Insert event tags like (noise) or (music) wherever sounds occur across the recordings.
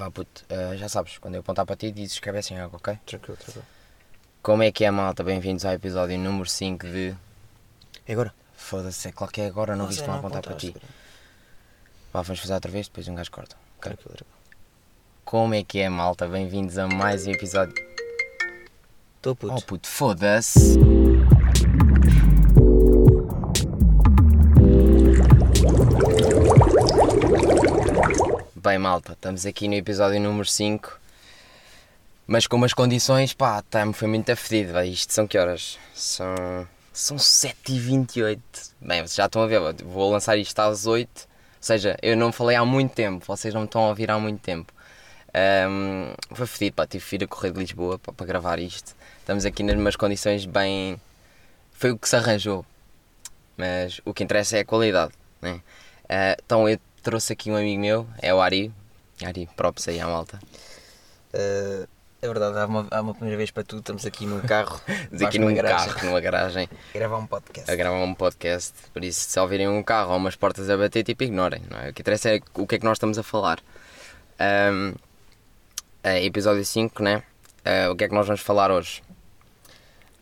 Vá puto, eh, já sabes, quando eu apontar para ti dizes escreve assim algo, ok? Tranquilo, tranquilo. Como é que é malta? Bem-vindos ao episódio número 5 de. E agora? Foda-se, é claro que é agora, não Nossa, viste-me a apontar para ti. Vá, vamos fazer outra vez, depois um gajo corta. ok? Tranquilo, tranquilo. Como é que é malta? Bem-vindos a mais um episódio. Estou puto. Oh puto, foda-se! Bem, malta, estamos aqui no episódio número 5. Mas com umas condições, pá, tá, foi muito afedido. Isto são que horas? São. São 7h28. Bem, vocês já estão a ver, vou lançar isto às 8 Ou seja, eu não falei há muito tempo, vocês não me estão a ouvir há muito tempo. Ahm, foi fedido, pá, tive que ir a correr de Lisboa para gravar isto. Estamos aqui nas umas condições bem. Foi o que se arranjou. Mas o que interessa é a qualidade, né? Ah, então eu trouxe aqui um amigo meu, é o Ari. Ari, props aí à malta. Eh, é verdade, há uma, há uma primeira vez para tudo. Estamos aqui num carro. (laughs) Estamos aqui num garagem, carro, numa garagem, a gravar um podcast. a gravar um podcast. Por isso, se ouvirem um carro ou umas portas a bater, tipo, ignorem. Não é? O que interessa é o que é que nós estamos a falar. Ahm, é, episódio 5, né? Ah, o que é que nós vamos falar hoje?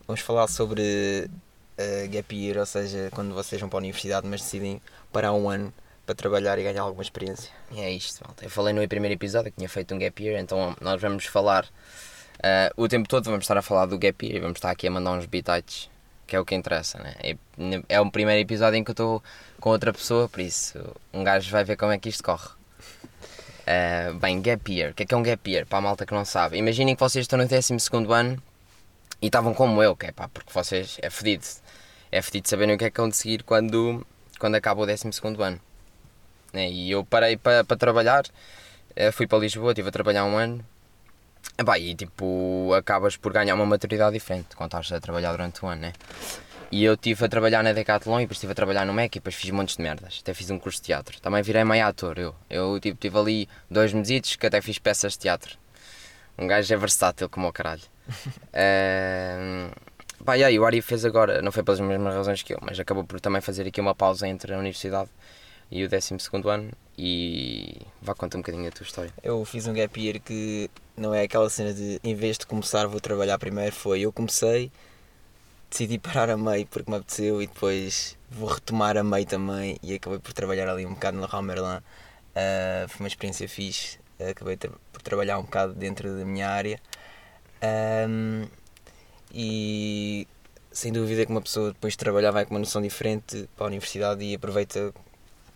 Vamos falar sobre eh, gap year, ou seja, quando vocês vão para a universidade, mas decidem parar um ano para trabalhar e ganhar alguma experiência. E é isto, malta. Eu falei no primeiro episódio que tinha feito um gap year, então nós vamos falar ah, o tempo todo, vamos estar a falar do gap year e vamos estar aqui a mandar uns bitites, que é o que interessa, né? É, é o primeiro episódio em que eu estou com outra pessoa, por isso um gajo vai ver como é que isto corre. Ah, bem, gap year. O que é que é um gap year? Para a malta que não sabe. Imaginem que vocês estão no 12 ano e estavam como eu, que é pá, porque vocês é fedido. É fedido saberem o que é que vão seguir quando, quando acaba o 12 ano. Né? E eu parei para para trabalhar, eh, fui para Lisboa, estive a trabalhar um ano. Epá, e tipo, acabas por ganhar uma maturidade diferente quando estás a trabalhar durante um ano, né? E eu estive a trabalhar na Decathlon e depois estive a trabalhar no Mac e depois fiz montes de merdas. Até fiz um curso de teatro. Também virei meio ator, eu. Eu tipo, tive ali dois mesitos que até fiz peças de teatro. Um gajo é versátil como o caralho. (laughs) Ehm, Pá, e aí, o Ari fez agora, não foi pelas mesmas razões que eu, mas acabou por também fazer aqui uma pausa entre a universidade e o 12 ano e vá contar um bocadinho a tua história. Eu fiz um gap year que não é aquela cena de em vez de começar vou trabalhar primeiro, foi eu comecei, decidi parar a meio porque me apeteceu e depois vou retomar a meio também e acabei por trabalhar ali um bocado no Raul Merlin. Ah, foi uma experiência fixe, acabei tra- por trabalhar um bocado dentro da minha área. Ahm, e sem dúvida que uma pessoa depois de trabalhar vai com uma noção diferente para a universidade e aproveita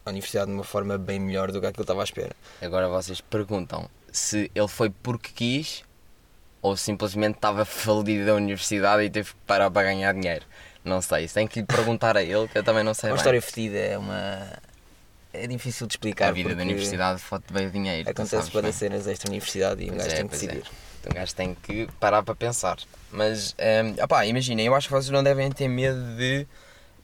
a universidade de uma forma bem melhor do que aquilo que estava à espera. Agora vocês perguntam se ele foi porque quis ou simplesmente estava falido da universidade e teve que parar para ganhar dinheiro. Não sei, isso tem que lhe perguntar a ele que eu também não sei uma bem. história fedida é uma. É difícil de explicar. a vida da universidade fode bem o dinheiro. Acontece para cenas extra universidade e um Pois gajo é, tem que é. decidir. Então um gajo tem que parar para pensar. Mas, um, opá, imaginem, eu acho que vocês não devem ter medo de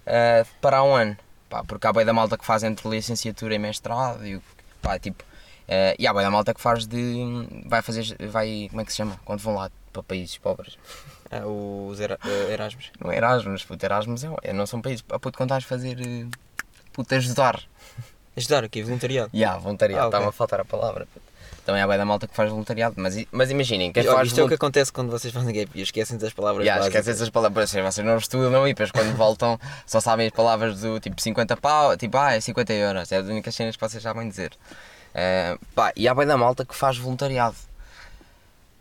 ah, parar um ano. Pá, porque há bem da malta que faz entre licenciatura e mestrado e o- pá, tipo, ah, e há bem da malta que faz de. vai fazer. vai. como é que se chama? Quando vão lá para países pobres. Ah, os Era- Erasmus. Não é Erasmus, puto, Erasmus é, é- não são países. Ah, puto, quando estás a fazer. eh, puto, ajudar. Ajudar aqui, voluntariado. Ya, voluntariado, Ah, ok. estava a faltar a palavra. puto. Também há bem da malta que faz voluntariado, mas, mas imaginem, quem faz isto é o que acontece quando vocês fazem gap year, esquecem das palavras Yeah, básicas. esquece essas palavras, vocês não estudam e depois quando voltam só sabem as palavras do tipo 50 pau, tipo ah, é 50 euros, é as únicas cenas que vocês sabem dizer. Eh, pá, e há bem da malta que faz voluntariado.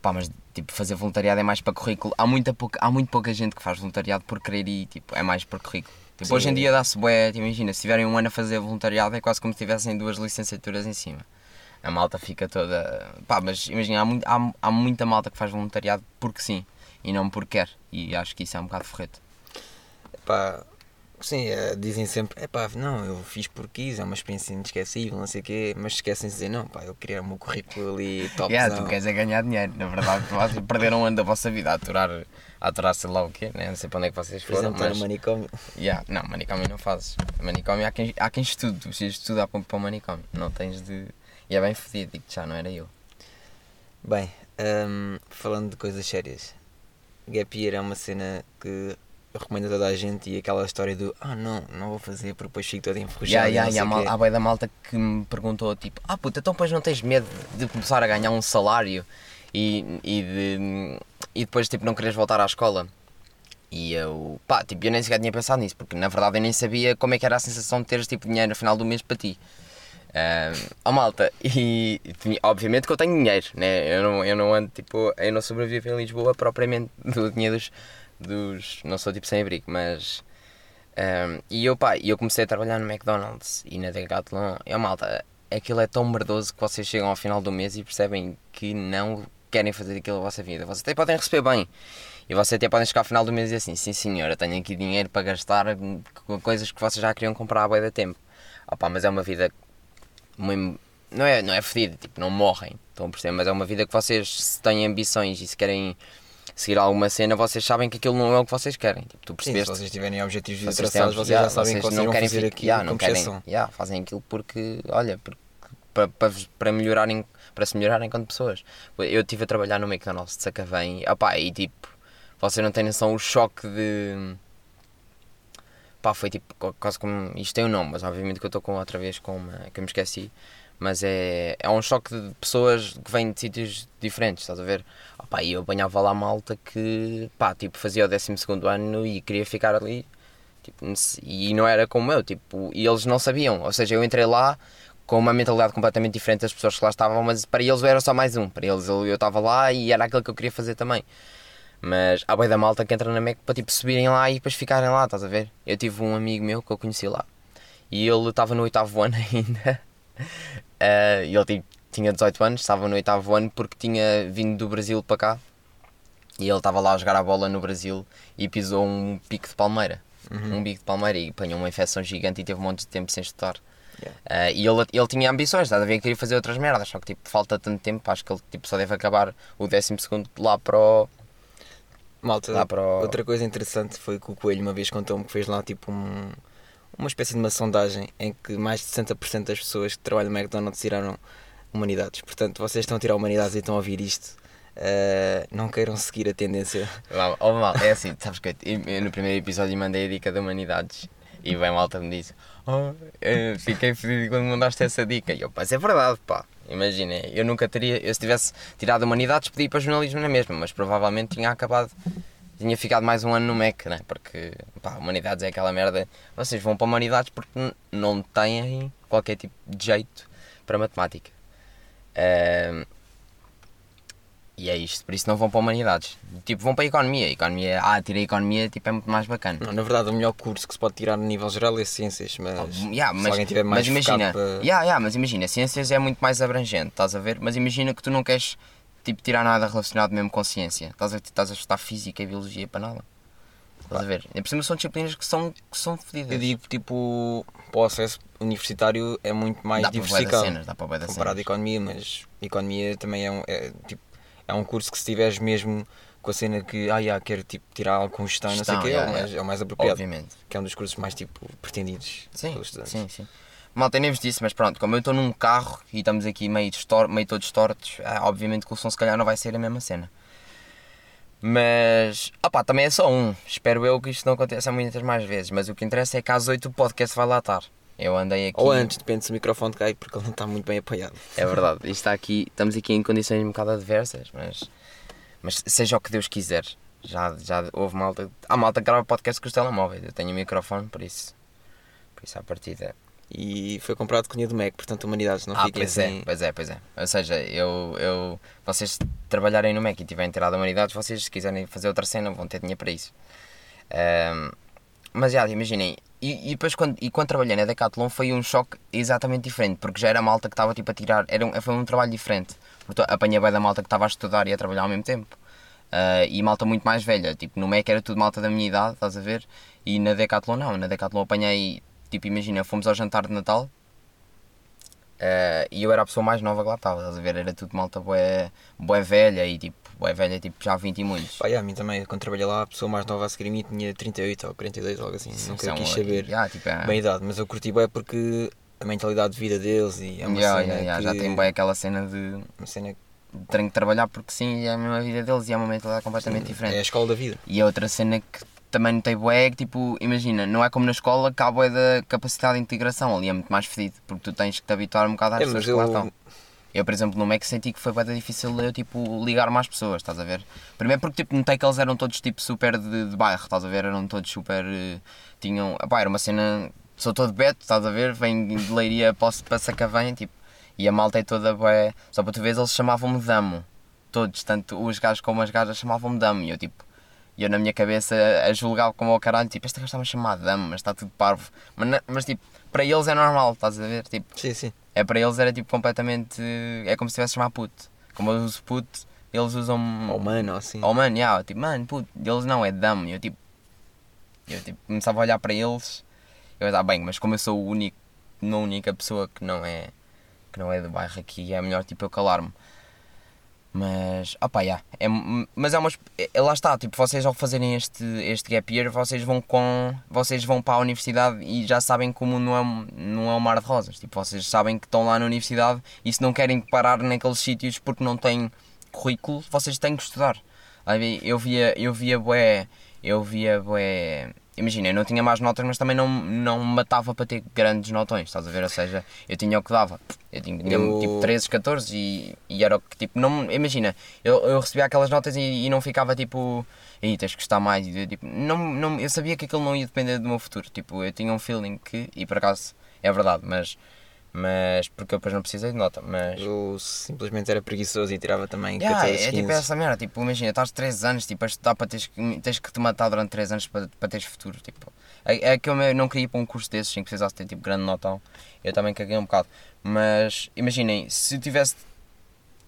Pá, mas tipo, fazer voluntariado é mais para currículo. Há, muita pouca, há muito pouca gente que faz voluntariado por querer ir, tipo, é mais para currículo. Tipo, hoje em dia dá-se bué, tipo, imagina, se tiverem um ano a fazer voluntariado é quase como se tivessem duas licenciaturas em cima. A malta fica toda. Pá, mas imagina, há, muito, há, há muita malta que faz voluntariado porque sim e não porque quer. E acho que isso é um bocado forreto. Pá, sim, eh, dizem sempre, é pá, não, eu fiz porque quis, é uma experiência inesquecível, não sei o quê, mas esquecem de dizer, não, pá, eu queria o meu currículo ali top. Yeah, tu queres é ganhar dinheiro, na verdade, tu vocês perderam um ano da vossa vida a aturar, a aturar sei lá o quê, né? não sei para onde é que vocês Por foram. exemplo, mas... manicômio. Yeah, não, manicômio não fazes. Manicômio há quem, há quem estude, tu precisas de estudar para, para o manicômio, não tens de. E é bem fodido, digo já, não era eu. Bem, hum, falando de coisas sérias, gap year é uma cena que recomendo a toda a gente e aquela história do ah não, não vou fazer porque depois fico todo enferrujado. sei mal, quê." há bem da malta que me perguntou tipo, ah puta, então depois não tens medo de começar a ganhar um salário e, e, de, e depois tipo não queres voltar à escola? E eu, pá, tipo, eu nem sequer tinha pensado nisso, porque na verdade eu nem sabia como é que era a sensação de teres tipo dinheiro no final do mês para ti. Um, oh malta, (laughs) e obviamente que eu tenho dinheiro, né? Eu não, eu não ando tipo, eu não sobrevivo em Lisboa propriamente (laughs) do dinheiro dos, dos não sou tipo sem abrigo, mas um, e eu pá, eu comecei a trabalhar no McDonald's e na Decathlon, oh, malta, aquilo é tão merdoso que vocês chegam ao final do mês e percebem que não querem fazer aquilo na vossa vida. Vocês até podem receber bem. E vocês até podem chegar ao final do mês e dizer assim, sim senhor, eu tenho aqui dinheiro para gastar com coisas que vocês já queriam comprar há bué de tempo. Opa, mas é uma vida não é, não é fedida, tipo, não morrem, estão a perceber, mas é uma vida que vocês se têm ambições e se querem seguir alguma cena, vocês sabem que aquilo não é o que vocês querem. Tipo, tu Sim, se percebeste? vocês tiverem objetivos Vocês traçados, vocês yeah, já sabem que vocês vocês vão fazer aquilo yeah, não querem, yeah, fazem aquilo porque, olha, porque, para, para, melhorarem, para se melhorarem enquanto pessoas. Eu estive a trabalhar no McDonald's de Sacavém, opá, e tipo, vocês não têm noção o choque de... Pá, foi tipo, quase como, isto tem um nome, mas obviamente que eu estou com outra vez com uma, que eu me esqueci, mas é, é um choque de pessoas que vêm de sítios diferentes, estás a ver? Opá, e eu apanhava lá malta que, pá, tipo, fazia o 12 ano e queria ficar ali, Tipo, e não era como eu, tipo, e eles não sabiam. Ou seja, eu entrei lá com uma mentalidade completamente diferente das pessoas que lá estavam, mas para eles eu era só mais um. Para eles eu estava lá e era aquilo que eu queria fazer também. Mas há boi da malta que entra na MEC para tipo subirem lá e depois ficarem lá, estás a ver? Eu tive um amigo meu que eu conheci lá e ele estava no oitavo ano (laughs) ainda. Eh, ele tipo, tinha 18 anos, estava no oitavo ano porque tinha vindo do Brasil para cá. E ele estava lá a jogar a bola no Brasil e pisou um pico de palmeira. Um bico de palmeira e apanhou uma infecção gigante e teve um monte de tempo sem estudar. Yeah. Eh, e ele, ele tinha ambições, estás a ver? Queria fazer outras merdas, só que tipo, falta tanto tempo, acho que ele tipo, só deve acabar o 12 lá para o. Malta, Lá para o- outra coisa interessante foi que o Coelho uma vez contou-me que fez lá tipo um- uma espécie de uma sondagem em que mais de 60% das pessoas que trabalham no McDonald's tiraram humanidades. Portanto, vocês estão a tirar humanidades e estão a ouvir isto. eh, não queiram seguir a tendência. Mal, oh, mal, é assim, sabes que eu, no primeiro episódio mandei a dica de humanidades e bem malta me disse: Oh, fiquei feliz quando mandaste essa dica. E eu, pá, é verdade, pá. Imagina, eu nunca teria, eu se tivesse tirado humanidades, ir para jornalismo na mesma, mas provavelmente tinha acabado, tinha ficado mais um ano no MEC, né? Porque, pá, humanidades é aquela merda. Vocês vão para humanidades porque não têm qualquer tipo de jeito para matemática. Ahm, e é isto, por isso não vão para humanidades. Tipo, vão para a economia. Economia, ah, tirei economia, tipo, é muito mais bacana. Não, na verdade, o melhor curso que se pode tirar a nível geral é ciências, mas Oh, yeah, se mas, alguém tiver mais mas imagina, para- yeah, yeah, mas imagina, ciências é muito mais abrangente, estás a ver? Mas imagina que tu não queres tipo, tirar nada relacionado mesmo com ciência. Estás a, estás a estudar física e biologia para nada. Estás a ver? E por cima são disciplinas que são, que são fedidas. Eu digo, tipo, para o acesso universitário é muito mais dá para diversificado. cenas, dá para comparado à cenas. economia, mas economia também é um, é, tipo, é um curso que se tiveres mesmo com a cena que, ah, já, quero tipo, tirar algo com gestão, não sei o Gestão, que, é, yeah, yeah. é o mais apropriado. Obviamente. Que é um dos cursos mais tipo, pretendidos Sim, pelos estudantes. sim, sim. Malta, nem vos disse, mas pronto, como eu estou num carro e estamos aqui meio, distor meio todos tortos, ah, obviamente que o som se calhar não vai ser a mesma cena. Mas, opá, também é só um. Espero eu que isto não aconteça muitas mais vezes, mas o que interessa é que às 8 o podcast vai lá estar. Eu andei aqui. Ou antes, depende se o microfone cai, porque ele não está muito bem apoiado. É verdade, isto está aqui, estamos aqui em condições um bocado adversas, mas, mas seja o que Deus quiser. Já, já houve malta. Há malta que grava podcast com os telemóveis. Eu tenho o microfone, por isso. Por isso, à partida. E foi comprado com dinheiro do Mac, portanto, humanidades, não Ah, fiquem pois sem. é, pois é, pois é. Ou seja, eu, eu, vocês trabalharem no Mac e tiverem tirado humanidades, vocês se quiserem fazer outra cena vão ter dinheiro para isso. Ahm, mas já, imaginem, e, e depois quando, e quando trabalhei na Decathlon foi um choque exatamente diferente, porque já era malta que estava tipo a tirar, era um, foi um trabalho diferente. Porque apanhei bem da malta que estava a estudar e a trabalhar ao mesmo tempo. Ah, e malta muito mais velha, tipo no Mac era tudo malta da minha idade, estás a ver? E na Decathlon não, na Decathlon apanhei, tipo imagina, fomos ao jantar de Natal eh, e eu era a pessoa mais nova que lá estava, estás a ver? Era tudo malta bué, bué velha e tipo, bué velha, tipo já 20 e muitos. Pá, yeah, a mim também, quando trabalhei lá, a pessoa mais nova a seguir a mim tinha 38 ou 42 ou algo assim, nunca São, quis saber yeah, tipo, é- bem a idade, mas eu curti bem porque a mentalidade de vida deles e é uma yeah, cena yeah, yeah, já que- tem bem aquela cena de uma cena que tenho que trabalhar porque sim, é a mesma vida deles e é uma mentalidade completamente diferente. é a escola da vida. E a outra cena que, também notei bué que, tipo, imagina, não é como na escola que há bué da capacidade de integração, ali é muito mais fedido, porque tu tens que te habituar um bocado às É, pessoas mas que lá eu- estão. Eu, por exemplo, no MEC senti que foi da difícil eu, tipo, ligar mais pessoas, estás a ver? Primeiro porque, tipo, notei que eles eram todos, tipo, super de, de bairro, estás a ver? Eram todos super... eh, tinham... Epá, era uma cena... Sou todo beto, estás a ver? Venho de Leiria posso para Sacavém, tipo... E a malta é toda bué... Só para tu veres, eles chamavam-me Damo. Todos, tanto os gajos como as gajas chamavam-me Damo. E eu, tipo... E eu na minha cabeça a julgar como ao caralho, tipo, este gajo está-me a chamar de Damo, mas está tudo parvo. Mas, mas, tipo, para eles é normal, estás a ver? Tipo, Sim, sim. é para eles era tipo completamente. É como se estivesse a chamar puto. Como eu uso puto, eles usam. Ou mano, ou assim. Oh mano, yeah, tipo, mano, puto. Eles não, é dame. Eu tipo. Eu tipo, começava a olhar para eles. Eu ia dar bem, mas como eu sou o único, não única pessoa que não é. que não é do bairro aqui, é melhor tipo eu calar-me. Mas, opá, yeah, é, mas é uma. é- lá está, tipo, vocês ao fazerem este, este gap year, vocês vão com. Vocês vão para a universidade e já sabem como não é, não é um mar de rosas. Tipo, vocês sabem que estão lá na universidade e se não querem parar naqueles sítios porque não têm currículo, vocês têm que estudar. Eu via, eu via bué, eu via bué. Imagina, eu não tinha mais notas, mas também não, não me matava para ter grandes notões, estás a ver? Ou seja, eu tinha o que dava. Eu tinha, tinha Eu- tipo 13, 14 e, e era o que tipo, não, imagina, eu, eu recebia aquelas notas e, e não ficava tipo, aí tens que gostar mais. Eu, tipo, não, não, eu sabia que aquilo não ia depender do meu futuro, tipo, eu tinha um feeling que, e por acaso é verdade, mas, mas porque eu depois não precisei de nota, mas. Eu simplesmente era preguiçoso e tirava também Yeah, 14, é 15. tipo essa merda, tipo, imagina, estás 3 anos tipo, a estudar para teres que, tens que te matar durante 3 anos para, para teres futuro. Tipo. É, é que eu não queria ir para um curso desses em que precisasse ter tipo, grande notão. Eu também caguei um bocado. Mas imaginem, se eu tivesse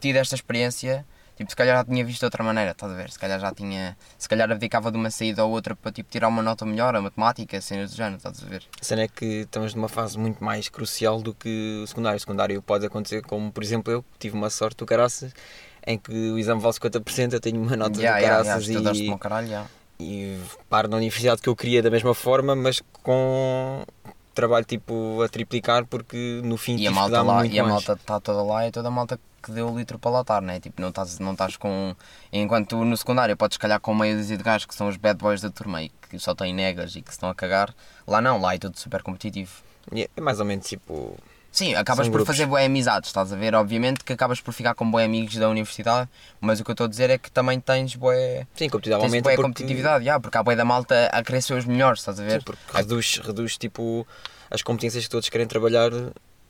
tido esta experiência, tipo, se calhar já tinha visto de outra maneira, estás a ver? Se calhar já tinha. Se calhar abdicava de uma saída ou outra para tipo, tirar uma nota melhor, a matemática, cenas do género, estás a ver? A cena é que estamos numa fase muito mais crucial do que o secundário. O secundário pode acontecer como, por exemplo, eu, tive uma sorte do caraças, em que o exame vale 50%, eu tenho uma nota Yeah, do yeah, yeah, caraças estudaste e, caralho, yeah. e paro na universidade que eu queria da mesma forma, mas com trabalho tipo a triplicar, porque no fim E a que malta lá, e a mais. malta está toda lá e toda a malta que deu o litro para lá estar, né? Tipo, não estás, não com. Enquanto no secundário podes calhar com meia dúzia de gajos que são os bad boys da turma e que só têm negas e que se estão a cagar, lá não, lá é tudo super competitivo. É mais ou menos tipo. Sim, acabas por grupos. fazer boas amizades, estás a ver? Obviamente que acabas por ficar com bons amigos da universidade, mas o que eu estou a dizer é que também tens boé. Sim, Tens competitivamente. boa porque- competitividade, já, porque há boé da malta a querer ser os melhores, estás a ver? Sim, porque reduz, reduz tipo as competências que todos querem trabalhar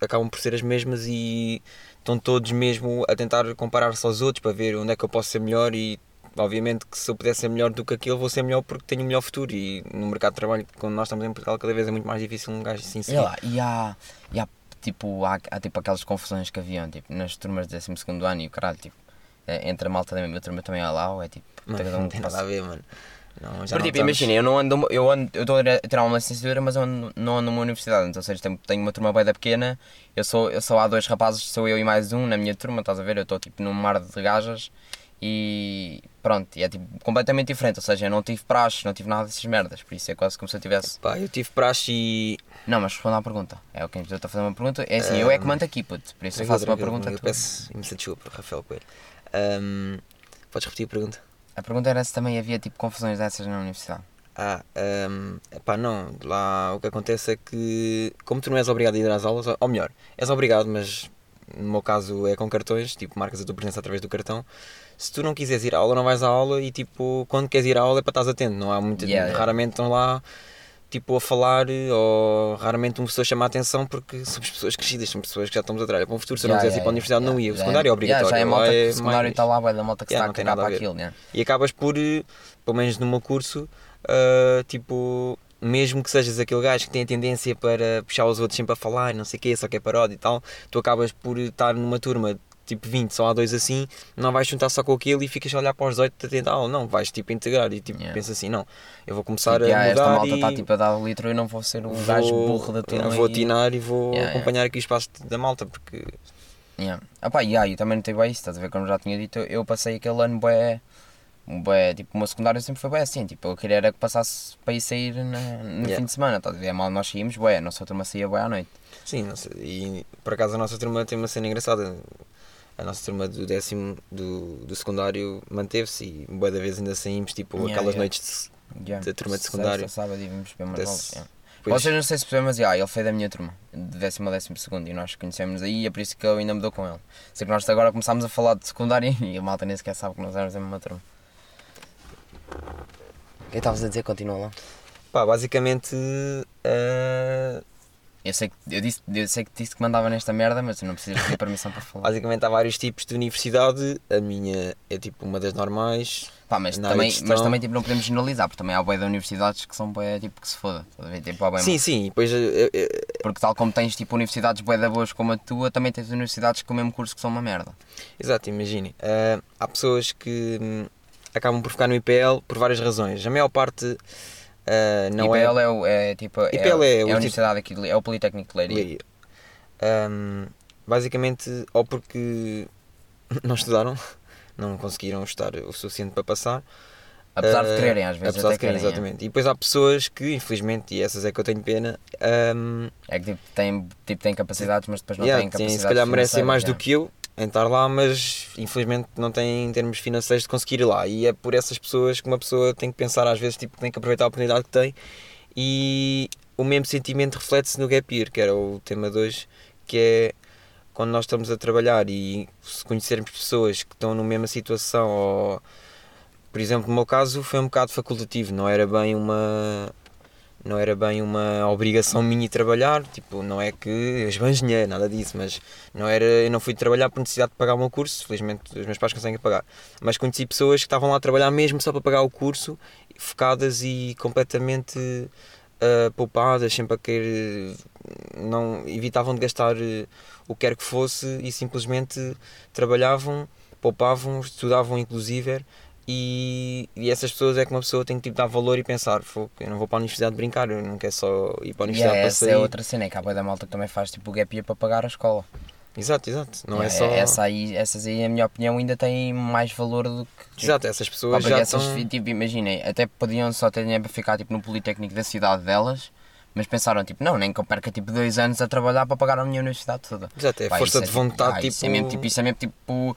acabam por ser as mesmas e estão todos mesmo a tentar comparar-se aos outros para ver onde é que eu posso ser melhor e obviamente que se eu puder ser melhor do que aquele vou ser melhor porque tenho um melhor futuro e no mercado de trabalho quando nós estamos em Portugal cada vez é muito mais difícil um gajo se E, inserir. lá, e há, e há, tipo, há, há tipo aquelas confusões que haviam tipo, nas turmas do 12 ano e o caralho, tipo, eh, entre a malta da minha turma também há lá, ou é tipo, Mano, cada (laughs) um não tem nada a ver, mano. Não, já Por não tipo, estamos- imagina, eu não ando, eu ando, eu estou a tirar uma licenciatura, mas eu ando- não ando numa universidade, então, ou seja, tenho, tenho uma turma bem da pequena, eu sou, eu sou há dois rapazes, sou eu e mais um na minha turma, estás a ver, eu estou tipo num mar de gajas e pronto, e é tipo completamente diferente, ou seja, eu não tive praxe, não tive nada dessas merdas, por isso é quase como se eu tivesse Pá, eu tive praxe e. Não, mas responda à pergunta. É o que eu estou a fazer uma pergunta. É assim, eu é que mando aqui, puto. Por isso eu faço uma pergunta. Eu tu- peço imensa desculpa, Rafael Coelho. Ahm, podes repetir a pergunta? A pergunta era se também havia tipo confusões dessas na universidade. Ah, um, pá, não. Lá o que acontece é que, como tu não és obrigado a ir às aulas, ou melhor, és obrigado, mas no meu caso é com cartões, tipo, marcas a tua presença através do cartão. Se tu não quiseres ir à aula, não vais à aula e, tipo, quando queres ir à aula é para estás atento. Não há muito. Yeah, yeah. Raramente estão lá, tipo, a falar ou raramente uma pessoa chama a atenção porque somos pessoas crescidas, somos pessoas que já estamos a trabalhar com o futuro. Se eu não Yeah, quisesse ir yeah, para a universidade, yeah, não ia. O secundário é obrigatório. Yeah, já é malta é o secundário está lá, vai da malta que Yeah, está a cagar para aquilo, né? E acabas por, eh, pelo menos no meu curso, ah, tipo, mesmo que sejas aquele gajo que tem a tendência para puxar os outros sempre a falar, não sei o quê, só que é paródia e tal, tu acabas por estar numa turma tipo 20, só há dois assim, não vais juntar só com aquilo e ficas a olhar para os 18 a tentar aula, não, vais tipo integrar e tipo Yeah. pensas assim, não, eu vou começar Tipo, a yeah, esta mudar malta e está tipo a dar o litro e não vou ser o vou, gajo burro da turma. vou e- atinar e vou Yeah, acompanhar aqui o espaço da malta, porque Yeah. Ah pá, yeah, eu também não tenho bem isso, estás a ver? Como já tinha dito, eu passei aquele ano bué, bué, tipo, o meu secundário sempre foi bem assim, tipo, eu queria era que passasse para ir sair na, no Yeah. fim de semana, estás a ver? É mal nós saímos bué, a nossa turma saía bué à noite. Sim, e por acaso a nossa turma tem uma cena engraçada. A nossa turma do décimo do, do secundário manteve-se e boa da vez ainda saímos tipo Yeah, aquelas yeah. noites Yeah. da turma de Sexta, secundário. sábado e vimos bem Desse- yeah. Depois- Vocês não sei se percebem, mas yeah, ele foi da minha turma, de décimo a décimo segundo, e nós conhecemos aí, e é por isso que eu ainda mudou com ele. Sei que nós agora começámos a falar de secundário (laughs) e a malta nem sequer sabe que nós éramos da mesma turma. O que estavas a dizer? Continua lá. Pá, basicamente. eh, Eu sei, que, eu, disse, eu sei que disse que mandava nesta merda, mas eu não preciso pedir permissão para falar. basicamente há vários tipos de universidade. A minha é tipo uma das normais. Pá, mas, também, mas também tipo, não podemos generalizar, porque também há bué de universidades que são bué, tipo, que se foda. Tipo, há Sim, sim, e depois eh, eh, Porque tal como tens tipo universidades bué da boas como a tua, também tens universidades com o mesmo curso que são uma merda. Exato, imagine. ah, há pessoas que hum, acabam por ficar no IPL por várias razões. A maior parte ah, não IPL é, o- é tipo. é, IPL é é, o a tipo- universidade aqui, de é o Politécnico de é. Leiria. Ahm, basicamente, ou porque (laughs) não estudaram, (laughs) não conseguiram estudar o suficiente para passar. Apesar de ah, quererem, às vezes. Apesar até de quererem, querem, é. exatamente. E depois há pessoas que, infelizmente, e essas é que eu tenho pena, ahm, É, que tipo têm, tipo, têm capacidades, mas depois não yeah, têm capacidades. se calhar merecem mais do que eu em estar lá, mas infelizmente não têm termos financeiros de conseguir ir lá. E é por essas pessoas que uma pessoa tem que pensar, às vezes, tipo, tem que aproveitar a oportunidade que tem. E o mesmo sentimento reflete-se no Gap Year, que era o tema de hoje, que é quando nós estamos a trabalhar e se conhecermos pessoas que estão na mesma situação, ou por exemplo, no meu caso foi um bocado facultativo, não era bem uma não era bem uma obrigação minha trabalhar, tipo, não é que dinheiro, nada disso, mas não era, eu não fui trabalhar por necessidade de pagar o meu curso, felizmente os meus pais conseguem pagar, mas conheci pessoas que estavam lá a trabalhar mesmo só para pagar o curso, focadas e completamente ah, poupadas, sempre a querer, não, evitavam de gastar eh, o que quer que fosse e simplesmente trabalhavam, poupavam, estudavam inclusive e, e essas pessoas é que uma pessoa tem que tipo, dar valor e pensar, "Fogo, eu não vou para a universidade brincar, eu não quero só ir para a universidade Yeah, para essa sair. é outra cena, é que há bué da malta que também faz tipo o gap year para pagar a escola. Exato, exato. Não Yeah, é só. Essa aí, essas aí, na minha opinião, ainda têm mais valor do que. Exato, essas pessoas já essas, estão. tipo, imaginem, até podiam só ter dinheiro para ficar tipo, no Politécnico da cidade delas, mas pensaram, tipo, não, nem que eu perca tipo dois anos a trabalhar para pagar a minha universidade toda. Exato, é Pá, força isso de tipo, vontade, ah, tipo. Isso é mesmo tipo, isso é mesmo tipo,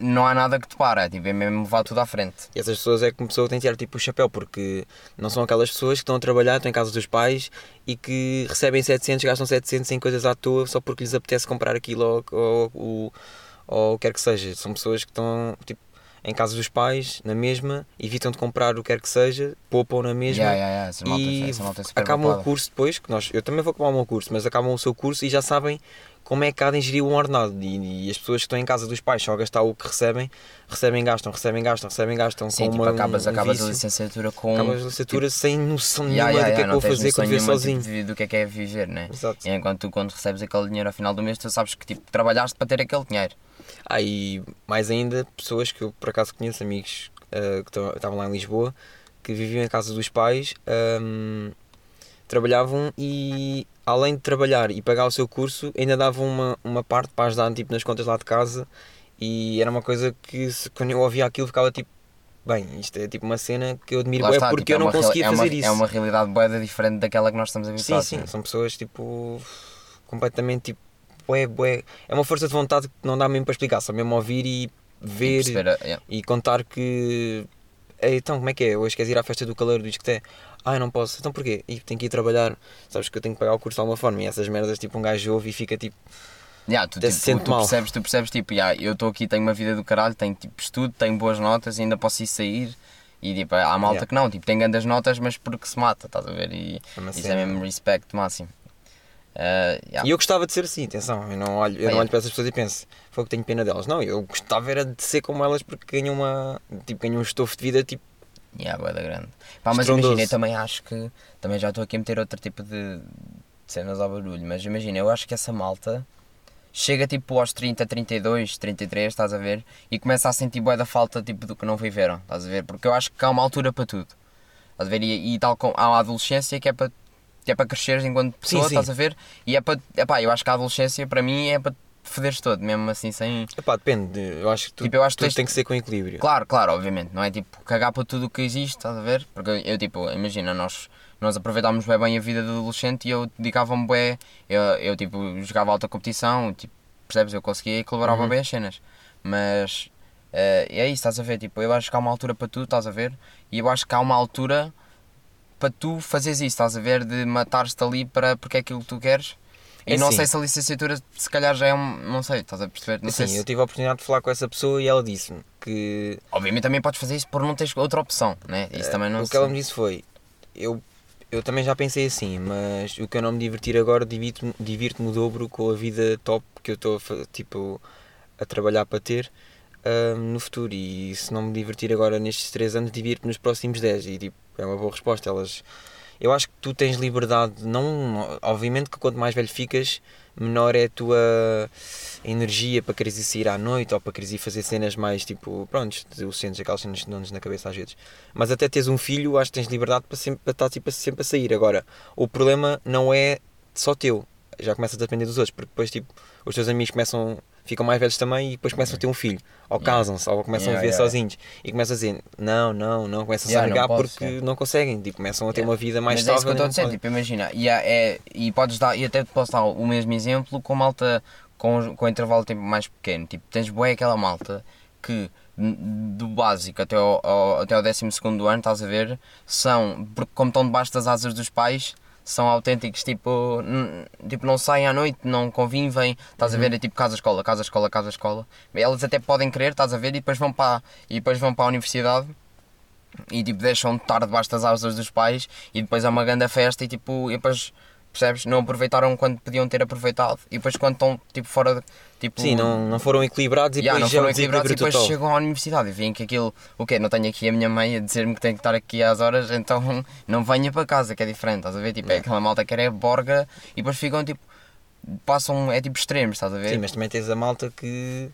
não há nada que te para, tipo, é mesmo levar tudo à frente. E essas pessoas é que tem que tirar tipo o chapéu, porque não são aquelas pessoas que estão a trabalhar, estão em casa dos pais e que recebem 700, gastam 700 em coisas à toa só porque lhes apetece comprar aquilo ou, ou, ou, ou o que quer que seja. São pessoas que estão tipo, em casa dos pais, na mesma, evitam de comprar o que quer que seja, poupam na mesma. Yeah, yeah, yeah, e malta é acabam o curso depois, que nós, eu também vou acabar o meu curso, mas acabam o seu curso e já sabem como é que há de ingerir um ordenado. E, e as pessoas que estão em casa dos pais só a gastar o que recebem, recebem, gastam, recebem, gastam, recebem, gastam. Sim, com tipo, uma, acabas, um acabas a licenciatura com. Acabas a licenciatura sem noção Yeah, nenhuma yeah, do que é que vou fazer quando viver sozinho. tipo, do que é que é viver, né? Exato. E enquanto tu, quando recebes aquele dinheiro ao final do mês, tu sabes que tipo, trabalhaste para ter aquele dinheiro. Ah, e mais ainda, pessoas que eu por acaso conheço, amigos ah, que estavam lá em Lisboa, que viviam em casa dos pais, ahm, trabalhavam e além de trabalhar e pagar o seu curso, ainda davam uma, uma parte para ajudar tipo, nas contas lá de casa e era uma coisa que se- quando eu ouvia aquilo ficava tipo, bem, isto é tipo uma cena que eu admiro está, porque tipo, eu é não uma real- conseguia é uma- fazer isso. É uma realidade boeda diferente daquela que nós estamos Sim, habituados. sim, né? são pessoas tipo completamente tipo, bué, bué. É uma força de vontade que não dá mesmo para explicar, só mesmo ouvir e E ver perceber, a- yeah. e contar que "Ei, então como é que é? Hoje queres ir à festa do calor do discoté? Ah, eu não posso, então porquê? E tenho que ir trabalhar, sabes que eu tenho que pagar o curso de alguma forma e essas merdas tipo um gajo ouve e fica tipo, Yeah, tu, tipo, se tu percebes, tu percebes tipo, yeah, eu estou aqui, tenho uma vida do caralho, tenho tipo estudo, tenho boas notas, ainda posso ir sair. E tipo, há malta Yeah. que não, tipo, tem grandes notas, mas porque se mata, estás a ver? E É isso é mesmo respect máximo. Uh, yeah. E eu gostava de ser assim, atenção, eu não olho, eu não olho para essas pessoas e penso, foi que tenho pena delas. Não, eu gostava era de ser como elas porque ganham uma, tipo, ganham um estofo de vida tipo, Yeah, bué da grande. Pá, mas imagina, eu também acho que. Também já estou aqui a meter outro tipo de, de cenas ao barulho, mas imagina, eu acho que essa malta chega tipo aos 30, 32, 33, estás a ver? E começa a sentir bué da falta tipo do que não viveram, estás a ver? Porque eu acho que há uma altura para tudo. Estás a ver? E, e tal como há a adolescência que é para que é para cresceres enquanto Sim, pessoa, sim. estás a ver? E é para. Epá, eu acho que a adolescência para mim é para te foderes todo, mesmo assim sem. epá, depende, eu acho que tudo, Tipo, eu acho que tens- tem que ser com equilíbrio. Claro, claro, obviamente, não é tipo cagar para tudo o que existe, estás a ver? Porque eu, tipo, imagina, nós, nós aproveitámos bem, bem a vida de adolescente e eu dedicava-me bem, eu, eu tipo, jogava alta competição, tipo, percebes? Eu conseguia equilibrar Uhum. bem as cenas, mas eh, é isso, estás a ver? Tipo, eu acho que há uma altura para tudo, estás a ver? E eu acho que há uma altura para tu fazeres isso, estás a ver, de matar-te ali para, porque é aquilo que tu queres. E É não assim. sei se a licenciatura, se calhar já é um. Não sei, estás a perceber? Não sei Assim, se- eu tive a oportunidade de falar com essa pessoa e ela disse-me que Obviamente também podes fazer isso por não teres outra opção, né? Isso também não o que sei. ela me disse foi eu, eu também já pensei assim, mas o que eu não me divertir agora divirto-me divirto-me o dobro com a vida top que eu estou tipo, a trabalhar para ter ahm, no futuro e se não me divertir agora nestes 3 anos divirto-me nos próximos 10 e tipo, é uma boa resposta. Elas eu acho que tu tens liberdade, não, obviamente que quanto mais velho ficas, menor é a tua energia para quereres ir sair à noite ou para quereres ir fazer cenas mais tipo, pronto, adolescentes, aquelas cenas que dão-nos na cabeça às vezes. Mas até teres um filho, acho que tens liberdade para, sempre, para estar tipo, sempre a sair. Agora, o problema não é só teu, já começas a depender dos outros, porque depois tipo, os teus amigos começam, ficam mais velhos também e depois começam a ter um filho, ou casam-se, ou começam a viver sozinhos. E começam a dizer não, não, não, começam a negar porque não conseguem, tipo, começam a ter uma vida mais Mas é isso que eu estável. estou a dizer, não tipo, imagina, e, é, e podes dar, e até posso dar o mesmo exemplo com malta com, com intervalo de tempo mais pequeno. Tipo, tens boé aquela malta que do básico até ao, ao, até ao 12 ano, estás a ver, são, porque como estão debaixo das asas dos pais, são autênticos, tipo, tipo não saem à noite, não convivem, estás a ver, é tipo casa-escola, casa-escola, casa-escola. Elas até podem querer, estás a ver, e depois vão para, e depois vão para a universidade e tipo deixam de estar debaixo das asas dos pais e depois é uma grande festa e tipo e depois percebes? Não aproveitaram quando podiam ter aproveitado. E depois quando estão tipo fora de, tipo Sim, não, não foram equilibrados e Yeah, não depois é foram equilibrados e depois total. chegam à universidade e veem que aquilo o quê? não tenho aqui a minha mãe a dizer-me que tenho que estar aqui às horas então (laughs) não venha para casa que é diferente estás a ver? Tipo é aquela malta que era borga e depois ficam tipo passam é tipo extremos estás a ver? Sim, mas também tens a malta que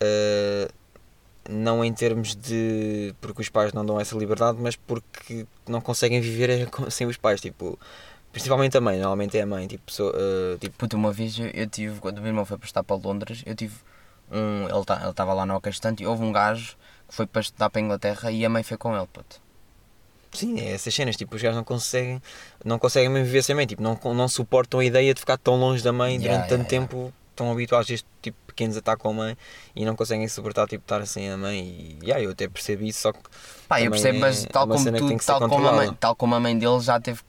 eh, não em termos de porque os pais não dão essa liberdade, mas porque não conseguem viver (laughs) sem os pais, tipo, principalmente a mãe, normalmente é a mãe, tipo, pessoa, eh, tipo Puta, uma vez eu, eu tive, quando o meu irmão foi para estar para Londres, eu tive um. Ele tá- estava lá na Ocastante e houve um gajo que foi para estudar para a Inglaterra e a mãe foi com ele, puto. Sim, é essas cenas, tipo, os gajos não conseguem, não conseguem mesmo viver sem mãe, tipo, não, não suportam a ideia de ficar tão longe da mãe Yeah, durante tanto yeah, tempo, estão habituados a este tipo de pequenos ataques com a mãe e não conseguem suportar, tipo, estar sem a mãe e, yeah, eu até percebi isso, só que Pá, eu percebo, é mas tal uma como tu, tal como, a mãe, tal como a mãe dele já teve,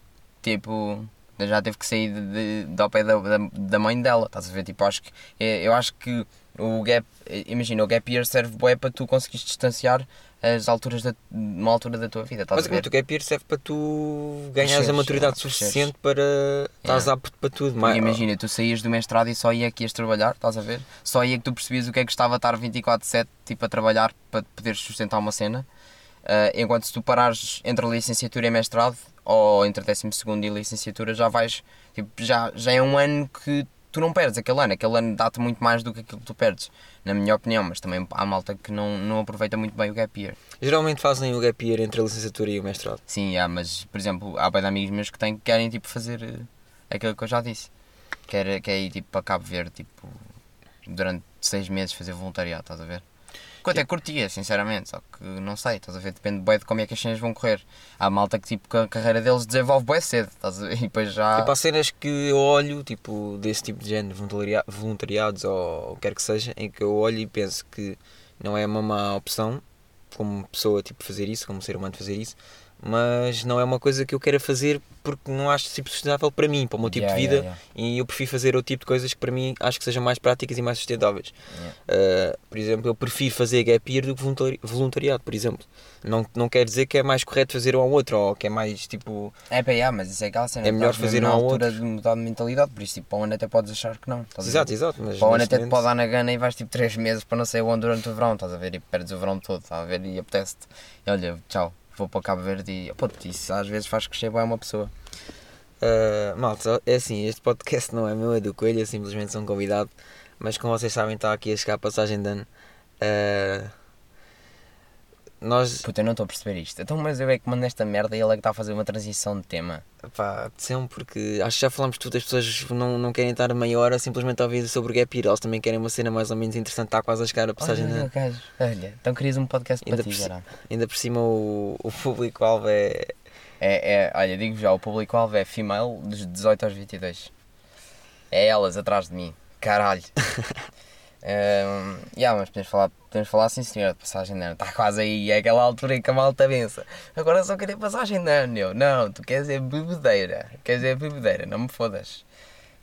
tipo, já teve que sair de, de, de ao pé da, da, da mãe dela, estás a ver? Tipo, acho que, é- eu acho que o gap, imagina, o gap year serve bué para tu conseguires distanciar as alturas da, uma altura da tua vida, estás a ver? O gap year serve para tu ganhares a maturidade yeah, suficiente para estás Yeah. apto para tudo. Mas, imagina, tu saías do mestrado e só ia que ias trabalhar, estás a ver? Só ia que tu percebias o que é que estava a estar 24-7 tipo, a trabalhar para poderes sustentar uma cena. Ah, enquanto se tu parares entre a licenciatura e mestrado, ou entre 12 e licenciatura, já vais, tipo, já, já é um ano que tu não perdes aquele ano. Aquele ano dá-te muito mais do que aquilo que tu perdes, na minha opinião. Mas também há malta que não, não aproveita muito bem o gap year. geralmente fazem o gap year entre a licenciatura e o mestrado. Sim, há, mas por exemplo, há bem de amigos meus que, têm, que querem tipo, fazer eh, aquilo que eu já disse. Quer, quer ir tipo, para Cabo Verde tipo, durante seis meses fazer voluntariado, estás a ver? Que eu até curtia, sinceramente, só que não sei, estás a ver? Depende bem de como é que as cenas vão correr. Há malta que tipo, que a carreira deles desenvolve bem cedo, estás a ver? (laughs) E depois já. Tipo, há cenas que eu olho, tipo, desse tipo de género, voluntaria- voluntariados ou o que quer que seja, em que eu olho e penso que não é uma má opção como pessoa, tipo, fazer isso, como ser humano fazer isso, mas não é uma coisa que eu queira fazer porque não acho tipo, sustentável para mim, para o meu tipo Yeah, de vida, yeah, e eu prefiro fazer outro tipo de coisas que para mim acho que sejam mais práticas e mais sustentáveis. Yeah. Uh, por exemplo, eu prefiro fazer gap year do que voluntari- voluntariado, por exemplo. Não, não quer dizer que é mais correto fazer um ao outro, ou que é mais tipo. É para yeah, mas isso é aquela cena. É melhor fazer um ao altura outro. de mudar de mentalidade, por isso tipo, para o ano até podes achar que não. a ver? Exato, exato. Mas Para o ano neste até te pode dar na gana e vais tipo 3 meses para não sei onde durante o verão, estás a ver? E perdes o verão todo, estás a ver? E apetece-te. E olha, tchau, vou para Cabo Verde e. Pô, isso às vezes faz crescer bem uma pessoa. Uh, malta, é assim, este podcast não é meu, é do Coelho, eu simplesmente sou um convidado, mas como vocês sabem, está aqui a chegar a passagem de ano. Uh, nós, Puta, eu não estou a perceber isto. Então, mas eu é que mando esta merda e ele é que está a fazer uma transição de tema. pá, sempre porque acho que já falamos tudo, as pessoas não, não querem estar meia hora simplesmente a ouvir sobre o Gap Year, elas também querem uma cena mais ou menos interessante, está quase a chegar a passagem Olha, gajo. Olha, então querias um podcast para Ainda ti, por. Ainda por cima o, o público-alvo é. É, é, olha, digo já, o público-alvo é female dos 18 aos 22. É elas atrás de mim. Caralho. (laughs) Um, yeah, mas podemos falar, podemos falar sim senhor, de passagem de ano. Está quase aí, é aquela altura em que a malta pensa. Agora só queria passagem de ano. Eu, não, tu queres é bebedeira. Queres é bebedeira, não me fodas.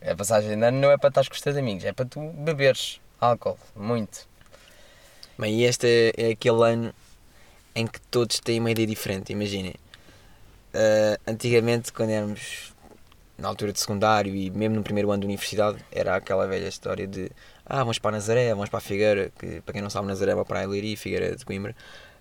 A passagem de ano não é para estar com os teus amigos, é para tu beberes álcool, muito. Bem, e este é, é aquele ano em que todos têm uma ideia diferente, imaginem. Uh, antigamente, quando éramos na altura de secundário e mesmo no primeiro ano de universidade, era aquela velha história de ah, vamos para Nazaré, vamos para a Figueira, que para quem não sabe, Nazaré é uma praia Leiria, Figueira de Coimbra,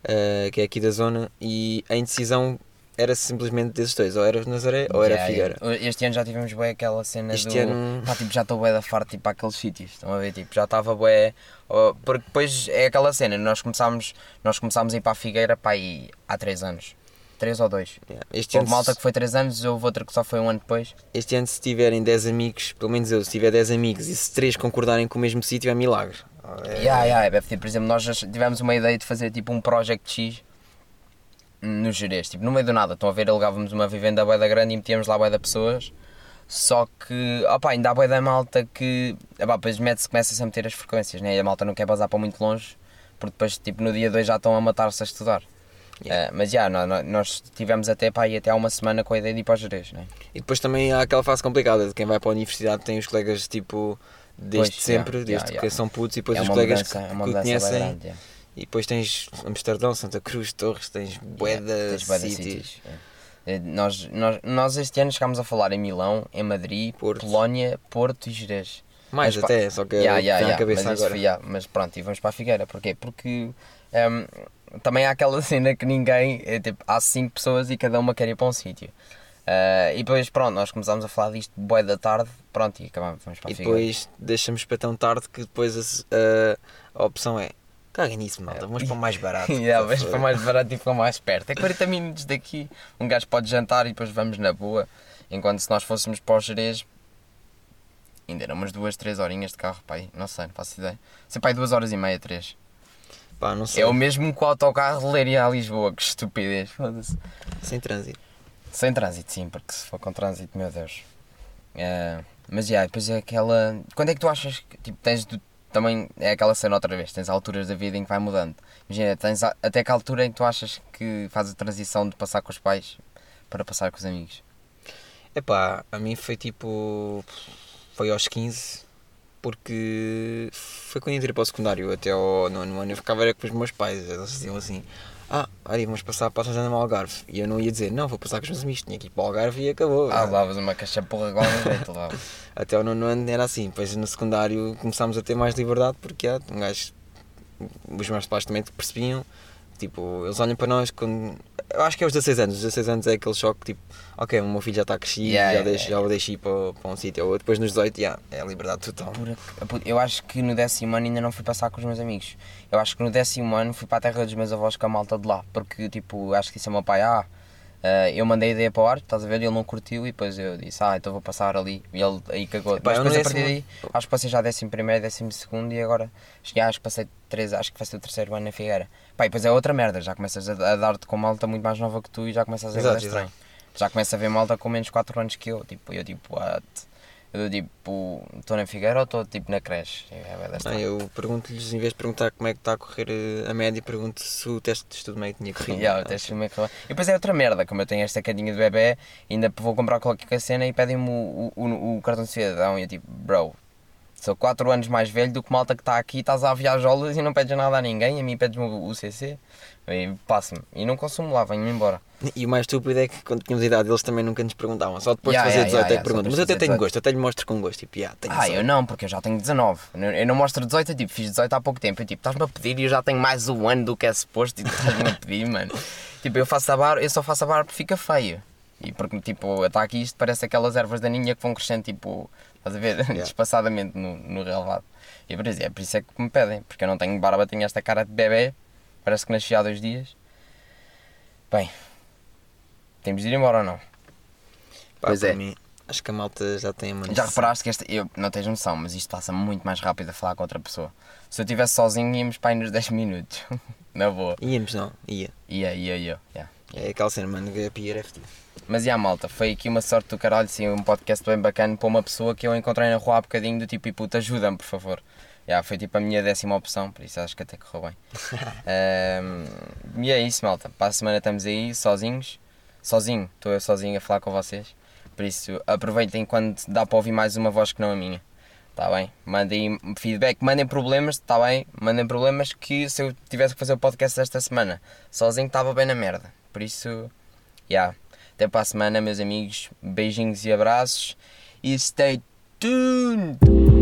uh, que é aqui da zona, e a indecisão era simplesmente desses dois, ou era Nazaré ou era Yeah, Figueira. Este ano já tivemos bem aquela cena Este do. ano- Pá, tipo, já estou bué da farta tipo, para aqueles sítios. Estão a ver? Tipo, já estava bué. ó, Porque depois é aquela cena, nós começámos, nós começámos a ir para a Figueira pá, aí, há 3 anos. 3 ou 2. Yeah. Este, Houve ano, malta que foi 3 anos, houve outra que só foi um ano depois. este ano, se tiverem 10 amigos, pelo menos eu, se tiver 10 amigos e se 3 concordarem com o mesmo sítio, é milagre. É, Yeah, yeah, ter, por exemplo, nós já tivemos uma ideia de fazer tipo um Project X no Jerez, tipo, no meio do nada. Estão a ver, alugávamos uma vivenda bué da grande e metíamos lá bué da pessoas. Só que, opá, ainda há bué da malta que, opá, depois mete-se, começa-se a meter as frequências, né? E a malta não quer basar para muito longe, porque depois, tipo, no dia 2 já estão a matar-se a estudar. Yeah. Eh, mas, já, nó- nó- nós tivemos até, pá, aí até há uma semana com a ideia de ir para o Jerez, né? E depois também há aquela fase complicada de quem vai para a universidade tem os colegas tipo desde Pois, sempre, yeah, desde yeah, que yeah. são putos e depois é os colegas mudança, que, é que mudança bué conhecem grande, yeah. e depois tens Amsterdão, Santa Cruz, Torres, tens Yeah, de sítios. é. É, Nós, nós, nós este ano chegámos a falar em Milão, em Madrid, Porto. Polónia, Porto e Jerez. Mais Mas pá, até, só que Yeah, yeah, a yeah, cabeça mas agora. foi, yeah, mas pronto, e vamos para a Figueira. Porquê? Porque ehm, também há aquela cena que ninguém. É, tipo, há cinco pessoas e cada uma quer ir para um sítio. Ah, e depois, pronto, nós começámos a falar disto boé da tarde, pronto, e acabamos, vamos para E depois deixamos para tão tarde que depois a, a opção é caguem nisso, malta, vamos para o mais barato. (laughs) Yeah, favor." para mais barato e para mais perto. É (laughs) 40 minutos daqui, um gajo pode jantar e depois vamos na boa. Enquanto se nós fôssemos para o Jerez, ainda eram umas duas, três horinhas de carro, pai, não sei, não faço ideia. Sei, pai, duas horas e meia, três. Pá, não sei, É o mesmo que o autocarro de Leiria a Lisboa, que estupidez, foda-se. sem trânsito. Sem trânsito, sim, porque se for com trânsito, meu Deus. É, mas já, depois é aquela. Quando é que tu achas que tipo, tens do- também. É aquela cena outra vez, tens alturas da vida em que vai mudando. Imagina, tens a- até que altura em que tu achas que faz a transição de passar com os pais para passar com os amigos. Epá, a mim foi tipo. Foi aos 15, porque foi quando entrei para o secundário, até ao nono ano eu ficava era com os meus pais, eles diziam assim: Ah, olha, vamos passar para a no Algarve. E eu não ia dizer, não, vou passar com os meus amigos, tinha que ir para o Algarve e acabou. Ah, levavas uma caixa porra igual no jeito, levavas. (laughs) Até ao nono ano era assim, depois no secundário começámos a ter mais liberdade, porque ah, um gajo. Os meus pais também percebiam, tipo, eles olham para nós quando. Eu acho que é aos 16 anos, os 16 anos é aquele choque tipo, ok, o meu filho já está crescido, Yeah, já, yeah, deixo, já o deixo ir para, para um sítio ou. Depois nos 18, yeah, é a liberdade total. Eu acho que no décimo ano ainda não fui passar com os meus amigos. Eu acho que no décimo ano fui para a terra dos meus avós com a malta de lá. Porque, tipo, acho que disse ao meu pai: Ah, eh, eu mandei a ideia para o ar, estás a ver? Ele não curtiu e depois eu disse: Ah, então vou passar ali. E ele aí cagou. Epá, Mas depois a partir daí, acho que passei já décimo primeiro, décimo segundo e agora já acho que passei três, acho que passei o terceiro ano na Figueira. Pá, e depois é outra merda, já começas a, a dar-te com malta muito mais nova que tu e já começas a ver estranho. Já começo a ver malta com menos 4 anos que eu. Tipo, eu tipo, what? Eu tipo, estou na Figueira ou estou tipo na creche? É, Ah, eu pergunto-lhes, em vez de perguntar como é que está a correr eh, a média, pergunto se o teste de estudo meio tinha corrido. (laughs) Yeah, o teste de meio E depois é outra merda, como eu tenho esta cadinha de bebê, ainda vou comprar qualquer cena e pedem-me o, o, o- o cartão de cidadão e eu tipo, bro, sou 4 anos mais velho do que malta que está aqui, estás a viajolas e não pedes nada a ninguém, a mim pedes-me o, CC, passa-me, e não consumo lá, venho-me embora. E o mais estúpido é que quando tínhamos idade eles também nunca nos perguntavam, só depois Yeah, de fazer yeah, 18 é yeah, que yeah, perguntam. Mas eu até tenho 18. gosto, eu até lhe mostro com gosto, tipo, yeah, tenho Ah, eu não, porque eu já tenho 19. Eu não mostro 18, eu tipo, fiz 18 há pouco tempo. Eu tipo, estás-me a pedir e eu já tenho mais um ano do que é suposto e tu estás-me a pedir, mano. (laughs) Tipo, eu faço a barba, eu só faço a barba porque fica feio. E porque, tipo, está aqui isto parece aquelas ervas daninha que vão crescendo, tipo, estás a ver, (laughs) despaçadamente no, no relevado. E por isso, é por isso é que me pedem, porque eu não tenho barba, tenho esta cara de bebê, parece que nasci há dois dias. Bem, temos de ir embora ou não? Pá, Pois é. mim, acho que a malta já tem uma Já reparaste que esta, eu não tens noção, mas isto passa muito mais rápido a falar com outra pessoa. Se eu estivesse sozinho, íamos para aí nos 10 minutos. (laughs) Na boa. Íamos não, ia. Ia, ia, ia. yeah. É aquela cena, mano, que a Pia é fedido. Mas e a malta, foi aqui uma sorte do caralho, sim, um podcast bem bacana para uma pessoa que eu encontrei na rua há bocadinho do tipo, e puta, ajuda-me, por favor. Yeah, foi tipo a minha décima opção, por isso acho que até correu bem. (laughs) Ahm, e é isso, malta. Para a semana estamos aí, sozinhos. Sozinho, estou eu sozinho a falar com vocês. Por isso, aproveitem quando dá para ouvir mais uma voz que não a minha. Está bem? Mandem feedback, mandem problemas, está bem? Mandem problemas que se eu tivesse que fazer o podcast esta semana sozinho estava bem na merda. Por isso, yeah. Até para a semana, meus amigos. Beijinhos e abraços. E stay tuned!